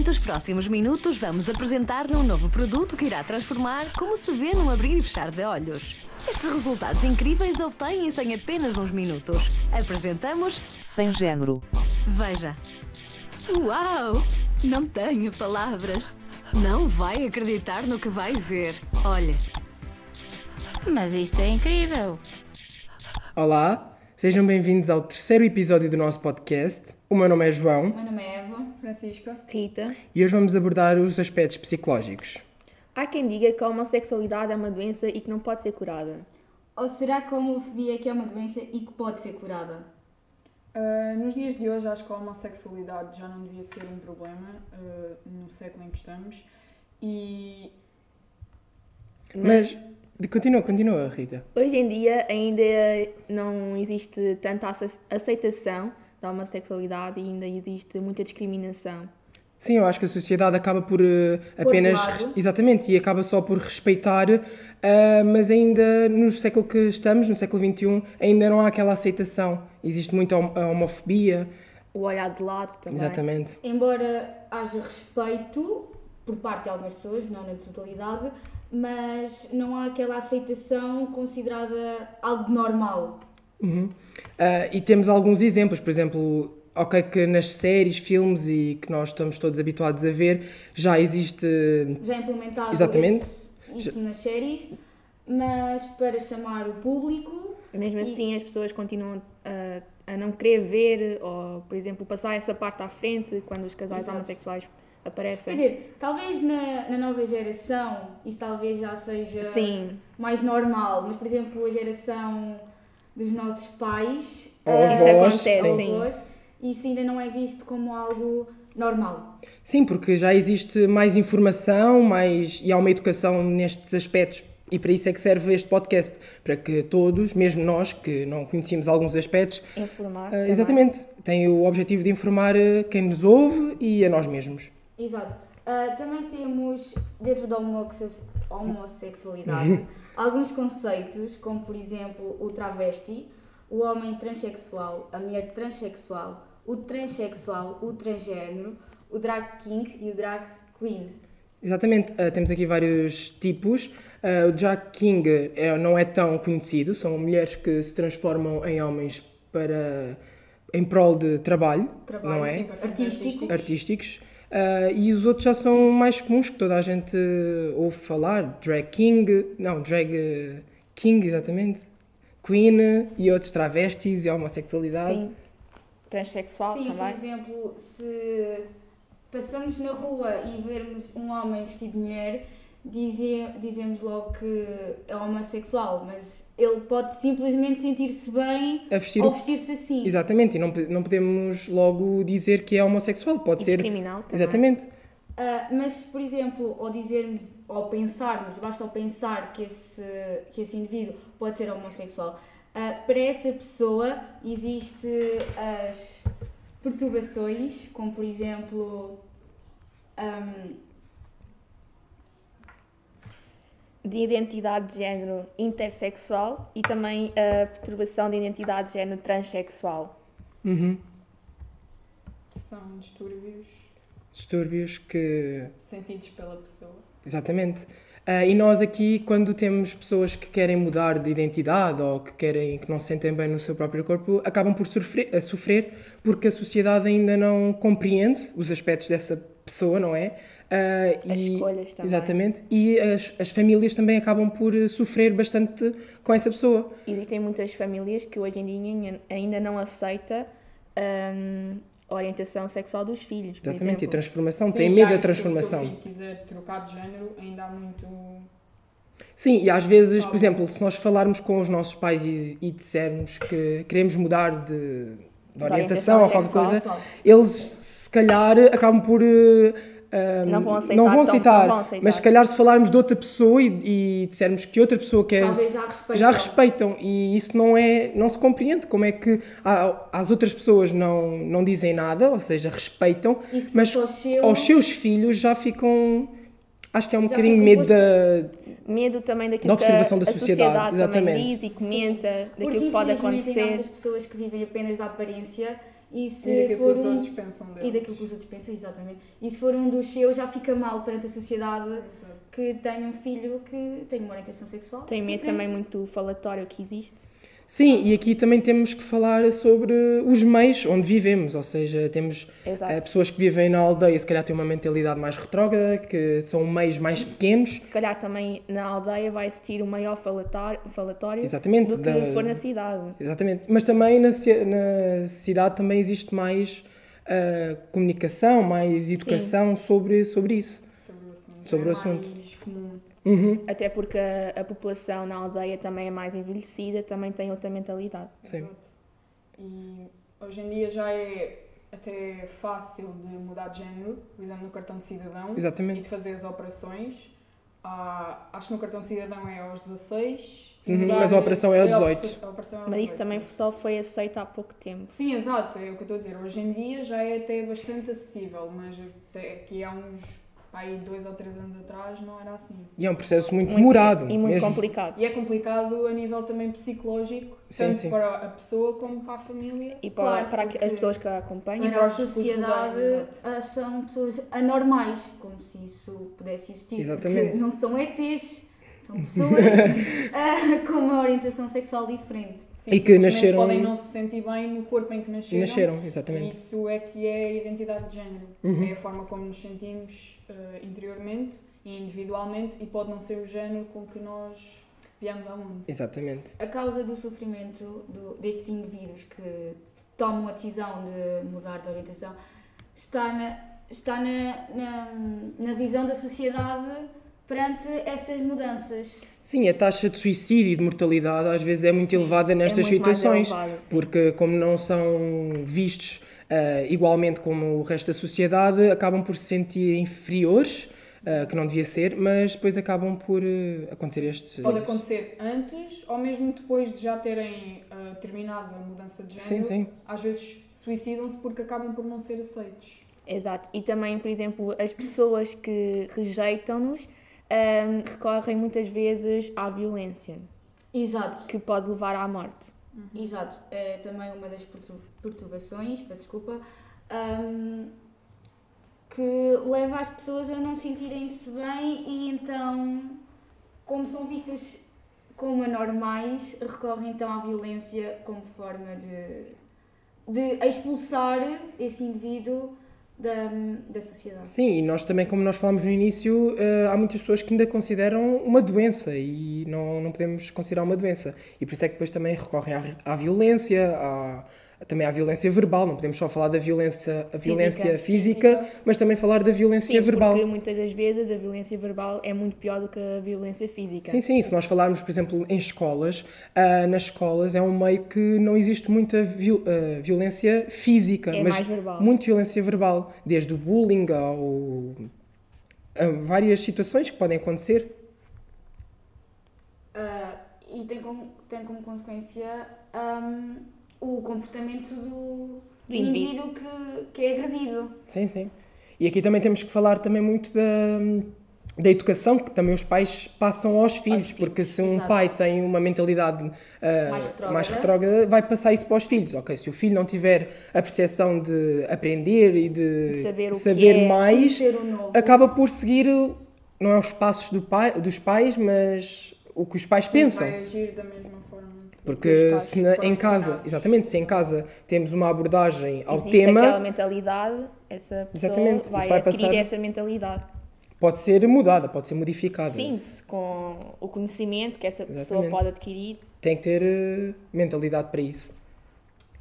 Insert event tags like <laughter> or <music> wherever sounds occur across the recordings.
Durante os próximos minutos, vamos apresentar-lhe um novo produto que irá transformar como se vê num abrir e fechar de olhos. Estes resultados incríveis obtêm-se em apenas uns minutos. Apresentamos Sem género. Veja. Uau! Não tenho palavras. Não vai acreditar no que vai ver. Olha. Mas isto é incrível. Olá, sejam bem-vindos ao terceiro episódio do nosso podcast. O meu nome é João Meu nome é Eva. Francisca. Rita. e hoje vamos abordar os aspectos psicológicos. Há quem diga que a homossexualidade é uma doença e que não pode ser curada. Ou será que a homofobia é que é uma doença e que pode ser curada? Uh, nos dias de hoje, acho que a homossexualidade já não devia ser um problema uh, no século em que estamos. E Mas, continua, continua, Rita. Hoje em dia ainda não existe tanta ace- aceitação da homossexualidade e ainda existe muita discriminação. Sim, eu acho que a sociedade acaba por eh, apenas. lado. Exatamente, e acaba só por respeitar, eh, mas ainda no século que estamos, no século XXI, ainda não há aquela aceitação. Existe muito hom- a homofobia. O olhar de lado também. Exatamente. Embora haja respeito por parte de algumas pessoas, não na totalidade, mas não há aquela aceitação considerada algo normal. Uhum. Ah, e temos alguns exemplos, por exemplo, ok, que nas séries, filmes e que nós estamos todos habituados a ver, já existe. Já é implementado Exatamente. esse- isso nas séries, mas para chamar o público Mesmo assim, as pessoas continuam a, a não querer ver ou, por exemplo, passar essa parte à frente quando os casais Exato. homossexuais aparecem. Quer dizer, talvez na, na nova geração isso talvez já seja Sim. mais normal, mas por exemplo a geração dos nossos pais, Ou ah, Isso avós, acontece, avós, isso ainda não é visto como algo normal. Sim, porque já existe mais informação mais, e há uma educação nestes aspectos. E para isso é que serve este podcast, para que todos, mesmo nós que não conhecíamos alguns aspectos, Informar. também. exatamente, tem o objetivo de informar ah, quem nos ouve e a nós mesmos. Exato. Ah, também temos, dentro da homosse- homossexualidade, <laughs> alguns conceitos, como por exemplo o travesti, o homem transexual, a mulher transexual, o transexual, o transgênero, o drag king e o drag queen. Exatamente, ah, temos aqui vários tipos. Ah, o Jack King é- não é tão conhecido, são mulheres que se transformam em homens para em prol de trabalho, Trabalho, não é? sim, artísticos. artísticos. Ah, e os outros já são mais comuns que toda a gente ouve falar. Drag King, não, Drag King, exatamente. Queen e outros travestis e homossexualidade. Sim. Transexual Sim, por também. exemplo, se passamos na rua e vermos um homem vestido de mulher, dize- dizemos logo que é homossexual, mas ele pode simplesmente sentir-se bem A vestir ao o- vestir-se assim. Exatamente, e não, não podemos logo dizer que é homossexual, pode E ser. discriminá-lo também. Exatamente. Ah, mas, por exemplo, ao dizermos, ao pensarmos, basta ao pensar que esse, que esse indivíduo pode ser homossexual, ah, para essa pessoa existe as perturbações, como por exemplo. ahm, de identidade de género intersexual e também a perturbação de identidade de género transexual. Uhum. São distúrbios Distúrbios que. sentidos pela pessoa. Exatamente. Ah, e nós aqui, quando temos pessoas que querem mudar de identidade ou que querem que não se sentem bem no seu próprio corpo, acabam por sofrer, a sofrer porque a sociedade ainda não compreende os aspectos dessa pessoa, não é? Ah, As e- escolhas também. Exatamente. E as, as famílias também acabam por eh, sofrer bastante com essa pessoa. Existem muitas famílias que hoje em dia ainda não aceita hum, a orientação sexual dos filhos, Exatamente. E a transformação. Sim, Tem medo da Se o transformação. filho quiser trocar de género, ainda há muito. Sim, e às vezes, por exemplo, se nós falarmos com os nossos pais e, e dissermos que queremos mudar de, de orientação orientação ou qualquer sexual. coisa, eles se calhar acabam por. eh, ah, Não vão aceitar não vão aceitar, não vão aceitar. mas se calhar se falarmos de outra pessoa e, e dissermos que outra pessoa quer Talvez já respeitam. já respeitam e isso não é não se compreende como é que há- as outras pessoas não não dizem nada ou seja respeitam se mas seus- aos seus filhos já ficam acho que é um Já bocadinho medo da Medo também daquilo Da observação que da a sociedade, exatamente. diz e comenta, Porque daquilo que pode há acontecer. muitas pessoas que vivem apenas da aparência e se E daquilo for que os um- outros pensam deles. e daquilo que os outros pensam, exatamente. E se for um dos seus, já fica mal perante a sociedade Exato. que tem um filho que tem uma orientação sexual. Tem medo também muito falatório que existe. Sim, e aqui também temos que falar sobre os meios onde vivemos, ou seja, temos Exato. eh, pessoas que vivem na aldeia, se calhar têm uma mentalidade mais retrógrada, que são meios mais pequenos, Se calhar também na aldeia vai existir um maior falatório, falatório Exatamente, do que da- for na cidade. Exatamente. Mas também na, na cidade também existe mais ah, comunicação, mais educação sobre, sobre isso. Sobre o assunto. Sobre é o assunto. mais comum. Uhum. Até porque a, a população na aldeia também é mais envelhecida, também tem outra mentalidade. Sim. Exato. E hoje em dia já é até fácil de mudar de género, o exame no cartão de cidadão e Exatamente. de fazer as operações. Ah, acho que no cartão de cidadão é aos 16. Uhum, mas a operação é aos a 18. operação- a operação é Mas isso 18, também sim. só foi aceito há pouco tempo. Sim, exato, é o que eu estou a dizer. Hoje em dia já é até bastante acessível, mas até aqui há uns aí, dois ou três anos atrás não era assim. E é um processo muito demorado. E muito mesmo. complicado. E é complicado a nível também psicológico, Sim, tanto sim. para a pessoa como para a família. E para, Claro, para as pessoas que a acompanham. E Para a sociedade ah, são pessoas anormais, como se isso pudesse existir. Exatamente. Porque não são ETs, são pessoas <laughs> ah, com uma orientação sexual diferente. Sim, E que nasceram- podem não se sentir bem no corpo em que nasceram. Nasceram, E exatamente. Isso é que é a identidade de género. Uhum. É a forma como nos sentimos eh, interiormente e individualmente e pode não ser o género com que nós viemos ao mundo. Exatamente. A causa do sofrimento do- destes indivíduos que tomam a decisão de mudar de orientação está na, está na, na, na visão da sociedade perante essas mudanças. Sim, a taxa de suicídio e de mortalidade às vezes é muito Sim, elevada nestas muito mais situações, porque como não são vistos ah, igualmente como o resto da sociedade, acabam por se sentir inferiores, ah, que não devia ser, mas depois acabam por ah, acontecer estes... Pode acontecer antes ou mesmo depois de já terem terminado a mudança de Sim, género. sim. Às vezes suicidam-se porque acabam por não ser aceitos. Exato. E também, por exemplo, as pessoas que rejeitam-nos ahm, recorrem muitas vezes à violência, Exato. que pode levar à morte. Exato, é também uma das pertur- perturbações, peço desculpa, hum, que leva as pessoas a não sentirem-se bem e então, como são vistas como anormais, recorrem então à violência como forma de, de expulsar esse indivíduo da, da sociedade. Sim, e nós também, como nós falámos no início, eh, há muitas pessoas que ainda consideram uma doença e não, não podemos considerar uma doença. E por isso é que depois também recorrem à, à violência, à, também à violência verbal. Não podemos só falar da violência, a violência física, mas também falar da violência Sim, verbal. porque muitas das vezes a violência verbal é muito pior do que a violência física. Sim, sim, se nós falarmos, por exemplo, em escolas, ah, nas escolas é um meio que não existe muita viol- ah, violência física, É mas mais verbal. muito violência verbal, desde o bullying ao a várias situações que podem acontecer. Ah, e tem como, tem como consequência hum, o comportamento do, do indivíduo. que, que é agredido. Sim, sim. E aqui também temos que falar também muito da, da educação que também os pais passam aos filhos, filhos, porque se um exato. pai tem uma mentalidade ah, Mais retrógrada. mais retrógrada, vai passar isso para os filhos. Ok, se o filho não tiver a percepção de aprender e de, De saber o que saber é, mais, Conhecer o novo. acaba por seguir não é os passos do pai, dos pais, mas o que os pais Sim, pensam. vai agir da mesma forma. Porque pais se na- em casa, exatamente, se em casa temos uma abordagem ao Existe tema, aquela mentalidade, essa pessoa Exatamente, vai, vai adquirir passar- essa mentalidade. pode ser mudada, pode ser modificada. Sim, com o conhecimento que essa pessoa Exatamente. pode adquirir. Tem que ter eh, mentalidade para isso.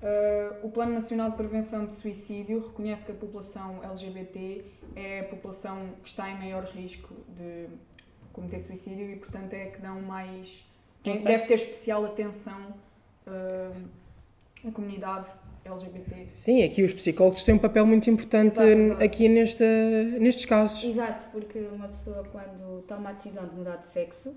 Uh, o Plano Nacional de Prevenção de Suicídio reconhece que a população LGBT é a população que está em maior risco de cometer suicídio e, portanto, é a que dão mais. Ênfase. deve ter especial atenção uh, a comunidade LGBT. Sim, aqui os psicólogos têm um papel muito importante Exato, exato. aqui nesta, nestes casos. Exato, porque uma pessoa quando toma a decisão de mudar de sexo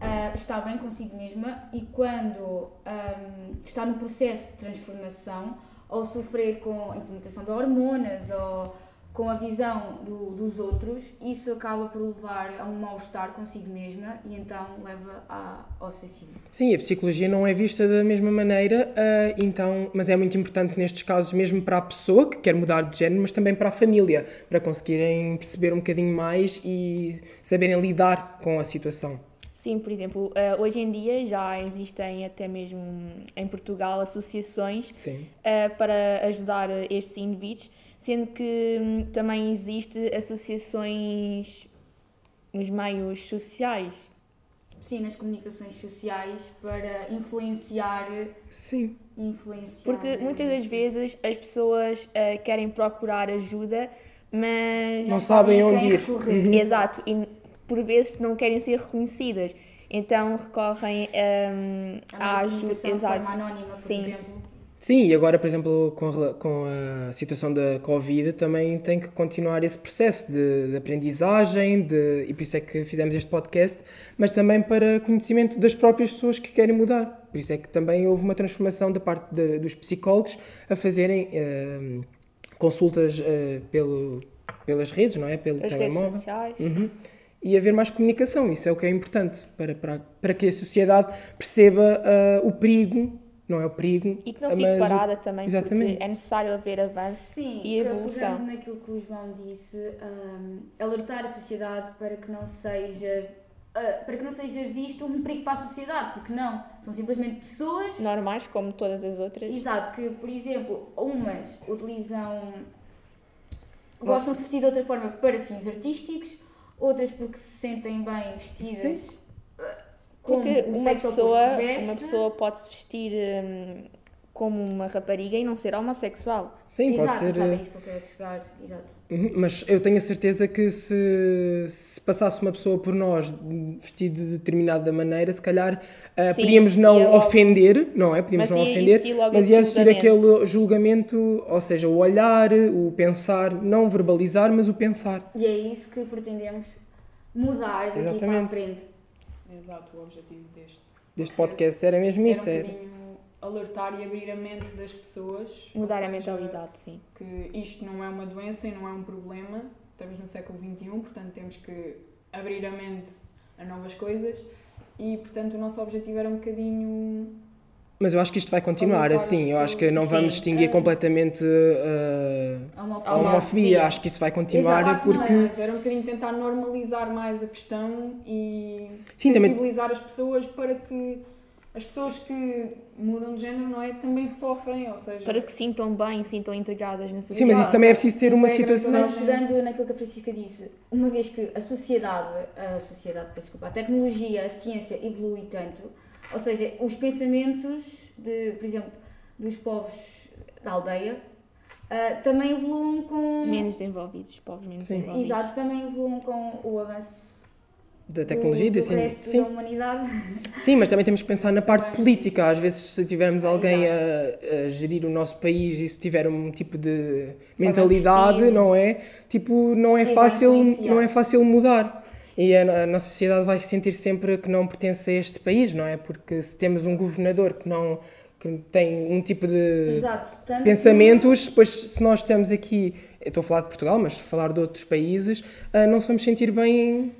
ah, está bem consigo mesma e quando ahm, está no processo de transformação ou sofrer com a implementação de hormonas ou com a visão do- dos outros, isso acaba por levar a um mal-estar consigo mesma e então leva a- ao suicídio. Sim, a psicologia não é vista da mesma maneira, ah, então, mas é muito importante nestes casos, mesmo para a pessoa que quer mudar de género, mas também para a família, para conseguirem perceber um bocadinho mais e saberem lidar com a situação. Sim, por exemplo, eh, hoje em dia já existem até mesmo em Portugal associações eh, para ajudar estes indivíduos, sendo que hum, também existe associações nos meios sociais. Sim, nas comunicações sociais para influenciar, Sim. influenciar. Porque muitas das vezes as pessoas eh, querem procurar ajuda, mas Não sabem onde ir. recorrer. Exato, e por vezes não querem ser reconhecidas. Então recorrem A à ajuda. Exato. forma anónima, por Sim. exemplo. Sim, e agora, por exemplo, com, com a situação da Covid, também tem que continuar esse processo de, de aprendizagem, de, e por isso é que fizemos este podcast, mas também para conhecimento das próprias pessoas que querem mudar. Por isso é que também houve uma transformação da parte de- dos psicólogos a fazerem eh, consultas eh, pelo, pelas redes, não é? Pelo As redes telemóvel. sociais. Uhum. E haver mais comunicação, isso é o que é importante para, para, para que a sociedade perceba ah, o perigo, não é o perigo, E que não fique o- parada também, Exatamente. porque é necessário haver avanço Sim, e evolução. pegando naquilo que o João disse, hum, alertar a sociedade para que não seja ah, para que não seja visto um perigo para a sociedade, porque não, são simplesmente pessoas, Normais, como todas as outras. exato, que por exemplo, umas utilizam gostam de se vestir de outra forma para fins artísticos, outras porque se sentem bem vestidas como Porque o uma pessoa, uma pessoa pode se vestir hum, como uma rapariga e não ser homossexual. Sim, exato, pode ser. exato, é eh, isso que eu quero chegar, exato. uhum, Mas eu tenho a certeza que se, se passasse uma pessoa por nós vestido de determinada maneira, se calhar ah, Sim, podíamos não logo- ofender, não é? Podíamos Mas não ia ofender, mas esse ia existir julgamento. aquele julgamento, ou seja, o olhar, o pensar, não verbalizar, mas o pensar. E é isso que pretendemos mudar daqui para a Exatamente. frente. Exato, o objetivo deste, Deste podcast era mesmo isso, era um bocadinho alertar e abrir a mente das pessoas. Mudar a seja, mentalidade, sim. Que isto não é uma doença e não é um problema. Estamos no século XXI, portanto temos que abrir a mente a novas coisas. E, portanto, o nosso objetivo era um bocadinho Mas eu acho que isto vai continuar assim. Eu acho que não Sim. vamos extinguir Ah. completamente uh, A a homofobia. homofobia. Acho que isso vai continuar Exato, porque. é? Era um bocadinho tentar normalizar mais a questão e Sim, também- sensibilizar as pessoas para que as pessoas que mudam de género, não é? Também sofrem, ou seja, Para que sintam bem, sintam integradas na sociedade. Sim, mas isso também é preciso ter uma situação. Mas pegando naquilo que a Francisca disse, uma vez que a sociedade, a sociedade, desculpa, a tecnologia, a ciência evolui tanto, ou seja, os pensamentos de, por exemplo, dos povos da aldeia ah, também evoluem com Menos desenvolvidos, povos menos Sim. desenvolvidos. Exato, também evoluem com o avanço Da tecnologia, do, do assim, resto sim, da humanidade. <laughs> sim, mas também temos que pensar na parte política. Às vezes, se tivermos alguém a, a gerir o nosso país e se tiver um tipo de de mentalidade, não é? Tipo, não é fácil, não é fácil mudar. E a, a nossa sociedade vai sentir sempre que não pertence a este país, não é? Porque se temos um governador que não que tem um tipo de Exato. Tanto que- pensamentos, depois se nós estamos aqui, eu estou a falar de Portugal, mas falar de outros países, ah, não se vamos sentir bem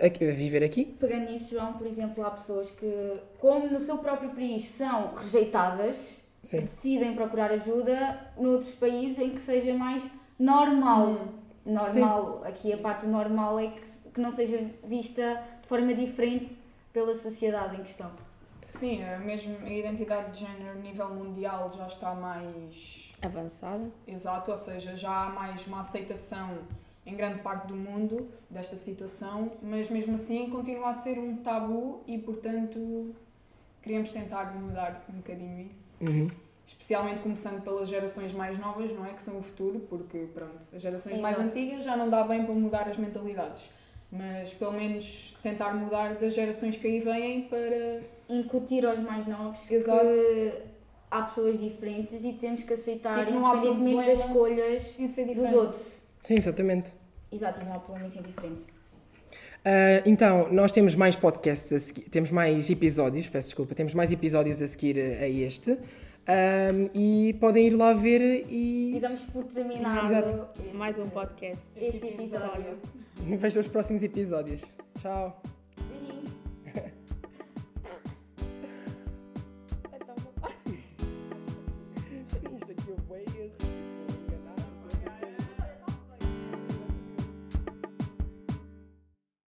aqui- a viver aqui. Pegando nisso, João, por exemplo, há pessoas que, como no seu próprio país são rejeitadas, Sim. decidem procurar ajuda noutros países em que seja mais normal. Normal, aqui a parte normal é que, que não seja vista de forma diferente pela sociedade em questão. sim, a, mesmo, a identidade de género a nível mundial já está mais Avançada. exato, ou seja, já há mais uma aceitação em grande parte do mundo desta situação, mas mesmo assim continua a ser um tabu e, portanto, queríamos tentar mudar um bocadinho isso. Uhum. Especialmente começando pelas gerações mais novas, não é? Que são o futuro, porque, pronto, as gerações mais Exato. antigas já não dá bem para mudar as mentalidades. Mas, pelo menos, tentar mudar das gerações que aí vêm para... Incutir aos mais novos Exato. que há pessoas diferentes e temos que aceitar, E que não há independentemente das escolhas em ser dos outros. Sim, exatamente. Exato, e não há problema em ser diferente. Ah, então, nós temos mais podcasts a seguir, temos mais episódios, peço desculpa, temos mais episódios a seguir a, a este. Um, e podem ir lá ver e E damos por terminado Exato. este, Mais um podcast. este episódio. vejam os próximos episódios. Tchau!